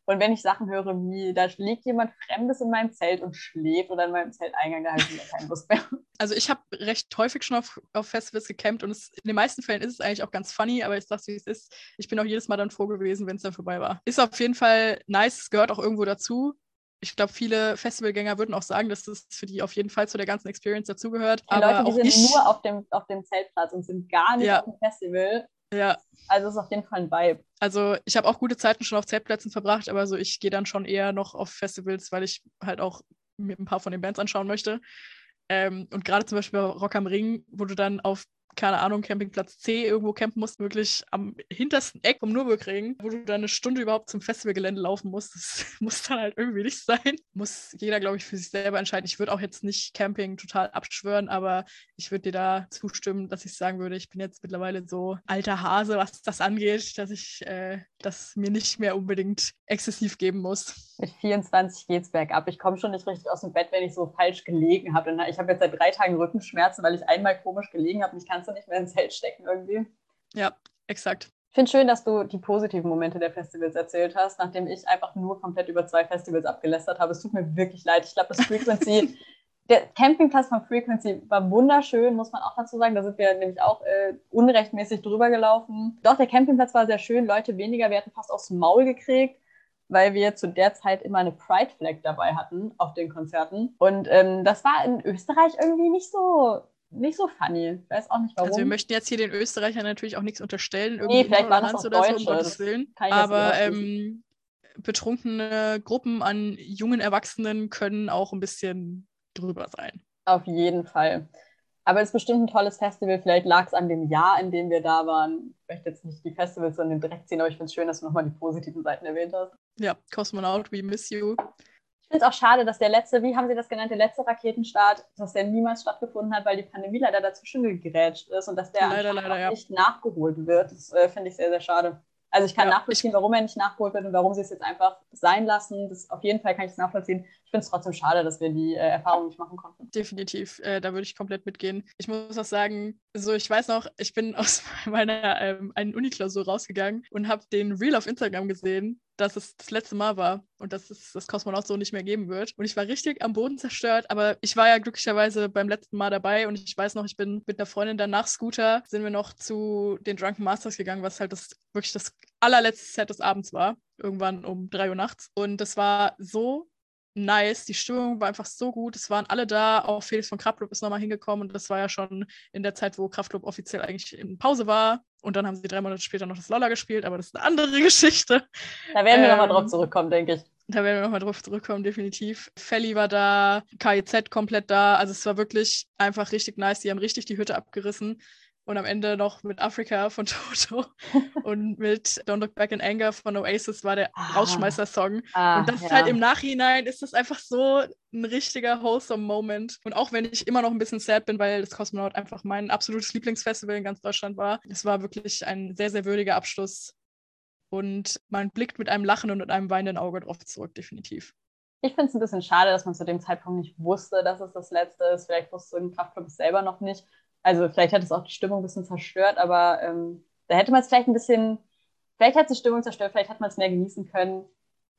Und wenn ich Sachen höre wie, da liegt jemand Fremdes in meinem Zelt und schläft oder in meinem Zelteingang, da habe ich wieder keine Lust mehr. Also ich habe recht häufig schon auf, auf Festivals gecampt und es, in den meisten Fällen ist es eigentlich auch ganz funny, aber ich sag's wie es ist. Ich bin auch jedes Mal dann froh gewesen, wenn es dann vorbei war. Ist auf jeden Fall nice, es gehört auch irgendwo dazu. Ich glaube, viele Festivalgänger würden auch sagen, dass es für die auf jeden Fall zu der ganzen Experience dazugehört. Die aber Leute, die sind ich, nur auf dem, auf dem Zeltplatz und sind gar nicht Ja. auf dem Festival. Ja, Also es ist auf jeden Fall ein Vibe. Also ich habe auch gute Zeiten schon auf Zeltplätzen verbracht, aber so ich gehe dann schon eher noch auf Festivals, weil ich halt auch mir ein paar von den Bands anschauen möchte. Ähm, und gerade zum Beispiel bei Rock am Ring, wo du dann auf keine Ahnung, Campingplatz C irgendwo campen musst, wirklich am hintersten Eck vom Nürburgring, wo du dann eine Stunde überhaupt zum Festivalgelände laufen musst. Das muss dann halt irgendwie nicht sein. Muss jeder, glaube ich, für sich selber entscheiden. Ich würde auch jetzt nicht Camping total abschwören, aber ich würde dir da zustimmen, dass ich sagen würde, ich bin jetzt mittlerweile so alter Hase, was das angeht, dass ich äh, das mir nicht mehr unbedingt exzessiv geben muss. Mit 24 geht es bergab. Ich komme schon nicht richtig aus dem Bett, wenn ich so falsch gelegen habe. Ich habe jetzt seit drei Tagen Rückenschmerzen, weil ich einmal komisch gelegen habe. Mich kannst du nicht mehr ins Zelt stecken irgendwie. Ja, exakt. Ich finde schön, dass du die positiven Momente der Festivals erzählt hast, nachdem ich einfach nur komplett über zwei Festivals abgelästert habe. Es tut mir wirklich leid. Ich glaube, das Frequency, der Campingplatz von Frequency war wunderschön, muss man auch dazu sagen. Da sind wir nämlich auch äh, unrechtmäßig drüber gelaufen. Doch, der Campingplatz war sehr schön, Leute weniger. Wir hatten fast aufs Maul gekriegt weil wir zu der Zeit immer eine Pride Flag dabei hatten auf den Konzerten. Und ähm, das war in Österreich irgendwie nicht so nicht so funny. Ich weiß auch nicht warum. Also wir möchten jetzt hier den Österreichern natürlich auch nichts unterstellen. Nee, vielleicht war das auch oder Deutsche. so, um Gottes Willen. Aber ähm, betrunkene Gruppen an jungen Erwachsenen können auch ein bisschen drüber sein. Auf jeden Fall. Aber es ist bestimmt ein tolles Festival. Vielleicht lag es an dem Jahr, in dem wir da waren. Ich möchte jetzt nicht die Festivals so in den Dreck ziehen, aber ich finde es schön, dass du nochmal die positiven Seiten erwähnt hast. Ja, Cosmonaut, we miss you. Ich finde es auch schade, dass der letzte, wie haben Sie das genannt, der letzte Raketenstart, dass der niemals stattgefunden hat, weil die Pandemie leider dazwischen gegrätscht ist und dass der leider, leider, ja. nicht nachgeholt wird. Das äh, finde ich sehr, sehr schade. Also ich kann ja, nachvollziehen, warum er nicht nachgeholt wird und warum sie es jetzt einfach sein lassen. Das, auf jeden Fall kann ich es nachvollziehen. Ich finde es trotzdem schade, dass wir die äh, Erfahrung nicht machen konnten. Definitiv, äh, da würde ich komplett mitgehen. Ich muss auch sagen, so ich weiß noch, ich bin aus meiner ähm, einen Uniklausur rausgegangen und habe den Reel auf Instagram gesehen, dass es das letzte Mal war und dass es das Kosmonaut so nicht mehr geben wird. Und ich war richtig am Boden zerstört, aber ich war ja glücklicherweise beim letzten Mal dabei und ich weiß noch, ich bin mit einer Freundin dann nach Scooter, sind wir noch zu den Drunken Masters gegangen, was halt das wirklich das allerletzte Set des Abends war, irgendwann um drei Uhr nachts. Und das war so nice. Die Stimmung war einfach so gut. Es waren alle da. Auch Felix von Kraftclub ist nochmal hingekommen. Und das war ja schon in der Zeit, wo Kraftclub offiziell eigentlich in Pause war. Und dann haben sie drei Monate später noch das Lolla gespielt. Aber das ist eine andere Geschichte. Da werden wir ähm, nochmal drauf zurückkommen, denke ich. Da werden wir nochmal drauf zurückkommen, definitiv. Felly war da, KIZ komplett da. Also es war wirklich einfach richtig nice. Die haben richtig die Hütte abgerissen und am Ende noch mit Afrika von Toto und mit Don't Look Back in Anger von Oasis war der ah. Rausschmeißer-Song. Ah, und das ja. ist halt im Nachhinein, ist das einfach so ein richtiger wholesome Moment. Und auch wenn ich immer noch ein bisschen sad bin, weil das Cosmonaut einfach mein absolutes Lieblingsfestival in ganz Deutschland war, es war wirklich ein sehr, sehr würdiger Abschluss. Und man blickt mit einem Lachen und mit einem weinenden Auge drauf zurück, definitiv. Ich finde es ein bisschen schade, dass man zu dem Zeitpunkt nicht wusste, dass es das letzte ist. Vielleicht wusste ein Kraftclub es selber noch nicht. Also vielleicht hat es auch die Stimmung ein bisschen zerstört, aber ähm, da hätte man es vielleicht ein bisschen, vielleicht hat es die Stimmung zerstört, vielleicht hat man es mehr genießen können.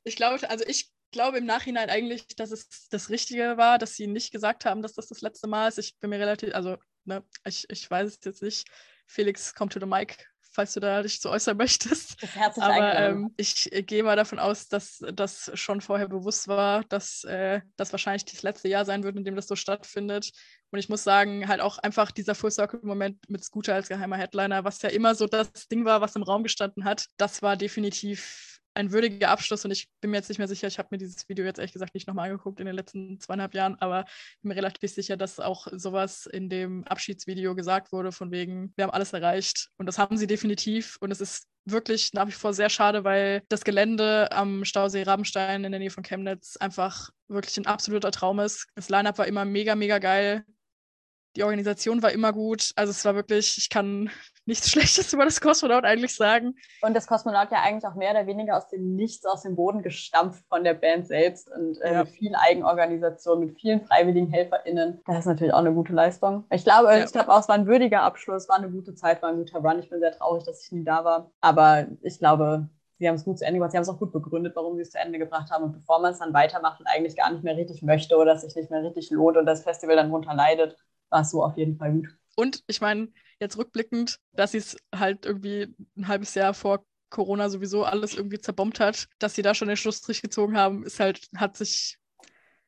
Ich glaube, also ich glaube im Nachhinein eigentlich, dass es das Richtige war, dass sie nicht gesagt haben, dass das das letzte Mal ist. Ich bin mir relativ, also ne, ich, ich weiß es jetzt nicht. Felix, komm to the mic falls du da dich so äußern möchtest. Aber ähm, ich äh, gehe mal davon aus, dass das schon vorher bewusst war, dass äh, das wahrscheinlich das letzte Jahr sein wird, in dem das so stattfindet. Und ich muss sagen, halt auch einfach dieser Full Circle-Moment mit Scooter als geheimer Headliner, was ja immer so das Ding war, was im Raum gestanden hat, das war definitiv ein würdiger Abschluss und ich bin mir jetzt nicht mehr sicher, ich habe mir dieses Video jetzt ehrlich gesagt nicht nochmal angeguckt in den letzten zweieinhalb Jahren, aber ich bin mir relativ sicher, dass auch sowas in dem Abschiedsvideo gesagt wurde, von wegen, wir haben alles erreicht und das haben sie definitiv und es ist wirklich nach wie vor sehr schade, weil das Gelände am Stausee Rabenstein in der Nähe von Chemnitz einfach wirklich ein absoluter Traum ist. Das Line-Up war immer mega, mega geil. Die Organisation war immer gut. Also es war wirklich, ich kann nichts Schlechtes über das Kosmonaut eigentlich sagen. Und das Kosmonaut ja eigentlich auch mehr oder weniger aus dem Nichts, aus dem Boden gestampft von der Band selbst und äh, ja. mit viel Eigenorganisation, mit vielen freiwilligen HelferInnen. Das ist natürlich auch eine gute Leistung. Ich glaube, ja. ich glaube auch, es war ein würdiger Abschluss, war eine gute Zeit, war ein guter Run. Ich bin sehr traurig, dass ich nie da war. Aber ich glaube, sie haben es gut zu Ende gemacht, sie haben es auch gut begründet, warum sie es zu Ende gebracht haben. Und bevor man es dann weitermacht und eigentlich gar nicht mehr richtig möchte oder es sich nicht mehr richtig lohnt und das Festival dann runter leidet, war es so auf jeden Fall gut. Und ich meine, jetzt rückblickend, dass sie es halt irgendwie ein halbes Jahr vor Corona sowieso alles irgendwie zerbombt hat, dass sie da schon den Schlussstrich gezogen haben, ist halt, hat sich.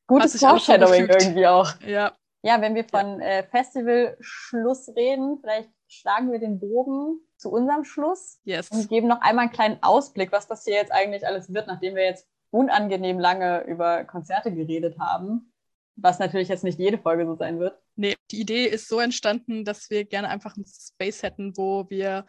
Gutes hat sich Foreshadowing irgendwie auch. Ja. Ja, wenn wir von ja. äh, Festival-Schluss reden, vielleicht schlagen wir den Bogen zu unserem Schluss yes. und geben noch einmal einen kleinen Ausblick, was das hier jetzt eigentlich alles wird, nachdem wir jetzt unangenehm lange über Konzerte geredet haben was natürlich jetzt nicht jede Folge so sein wird. Nee, die Idee ist so entstanden, dass wir gerne einfach einen Space hätten, wo wir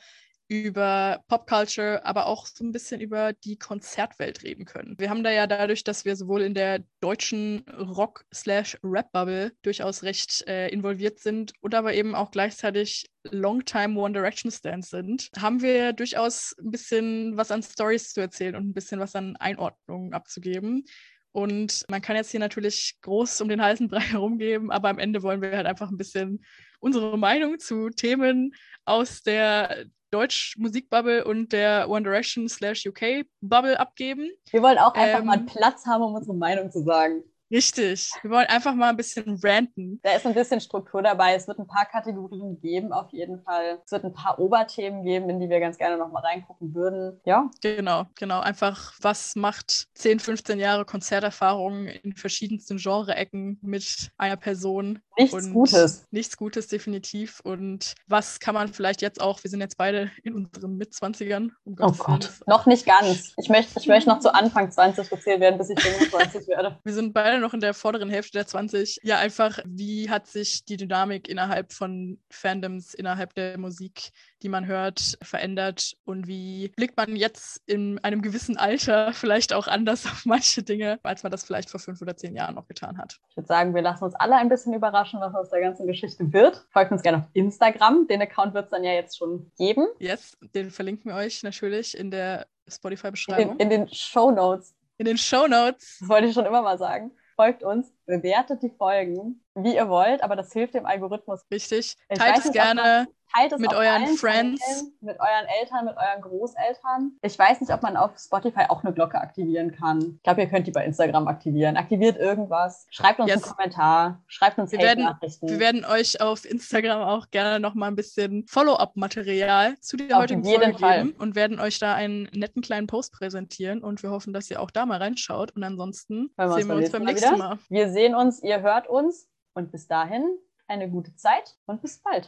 über Popculture, aber auch so ein bisschen über die Konzertwelt reden können. Wir haben da ja dadurch, dass wir sowohl in der deutschen Rock-Rap-Bubble durchaus recht äh, involviert sind und aber eben auch gleichzeitig Longtime One Direction Stands sind, haben wir durchaus ein bisschen was an Stories zu erzählen und ein bisschen was an Einordnungen abzugeben. Und man kann jetzt hier natürlich groß um den heißen Brei herumgeben, aber am Ende wollen wir halt einfach ein bisschen unsere Meinung zu Themen aus der Deutsch-Musikbubble und der One Direction slash UK-Bubble abgeben. Wir wollen auch einfach ähm, mal Platz haben, um unsere Meinung zu sagen. Richtig. Wir wollen einfach mal ein bisschen ranten. Da ist ein bisschen Struktur dabei. Es wird ein paar Kategorien geben, auf jeden Fall. Es wird ein paar Oberthemen geben, in die wir ganz gerne noch mal reingucken würden. Ja. Genau, genau. Einfach, was macht 10, 15 Jahre Konzerterfahrung in verschiedensten Genre-Ecken mit einer Person? Nichts Gutes. Nichts Gutes, definitiv. Und was kann man vielleicht jetzt auch, wir sind jetzt beide in unseren Mitzwanzigern. Um oh Gott, noch nicht ganz. Ich möchte, ich möchte noch zu Anfang 20 gezählt werden, bis ich 25 werde. Wir sind beide noch in der vorderen Hälfte der 20. Ja, einfach, wie hat sich die Dynamik innerhalb von Fandoms, innerhalb der Musik, die man hört, verändert und wie blickt man jetzt in einem gewissen Alter vielleicht auch anders auf manche Dinge, als man das vielleicht vor fünf oder zehn Jahren noch getan hat. Ich würde sagen, wir lassen uns alle ein bisschen überraschen, was aus der ganzen Geschichte wird. Folgt uns gerne auf Instagram. Den Account wird es dann ja jetzt schon geben. Yes, den verlinken wir euch natürlich in der Spotify-Beschreibung. In, in den Show Notes. In den Show Notes. Das wollte ich schon immer mal sagen folgt uns, bewertet die Folgen, wie ihr wollt, aber das hilft dem Algorithmus. Richtig. Teilt es gerne Teilt es mit euren Friends. Kanälen, mit euren Eltern, mit euren Großeltern. Ich weiß nicht, ob man auf Spotify auch eine Glocke aktivieren kann. Ich glaube, ihr könnt die bei Instagram aktivieren. Aktiviert irgendwas. Schreibt uns yes. einen Kommentar. Schreibt uns wir werden, wir werden euch auf Instagram auch gerne noch mal ein bisschen Follow-up-Material zu der auf heutigen Folge Fall. geben und werden euch da einen netten kleinen Post präsentieren. Und wir hoffen, dass ihr auch da mal reinschaut. Und ansonsten sehen wir uns beim nächsten Mal. Wir sehen uns, ihr hört uns. Und bis dahin eine gute Zeit und bis bald.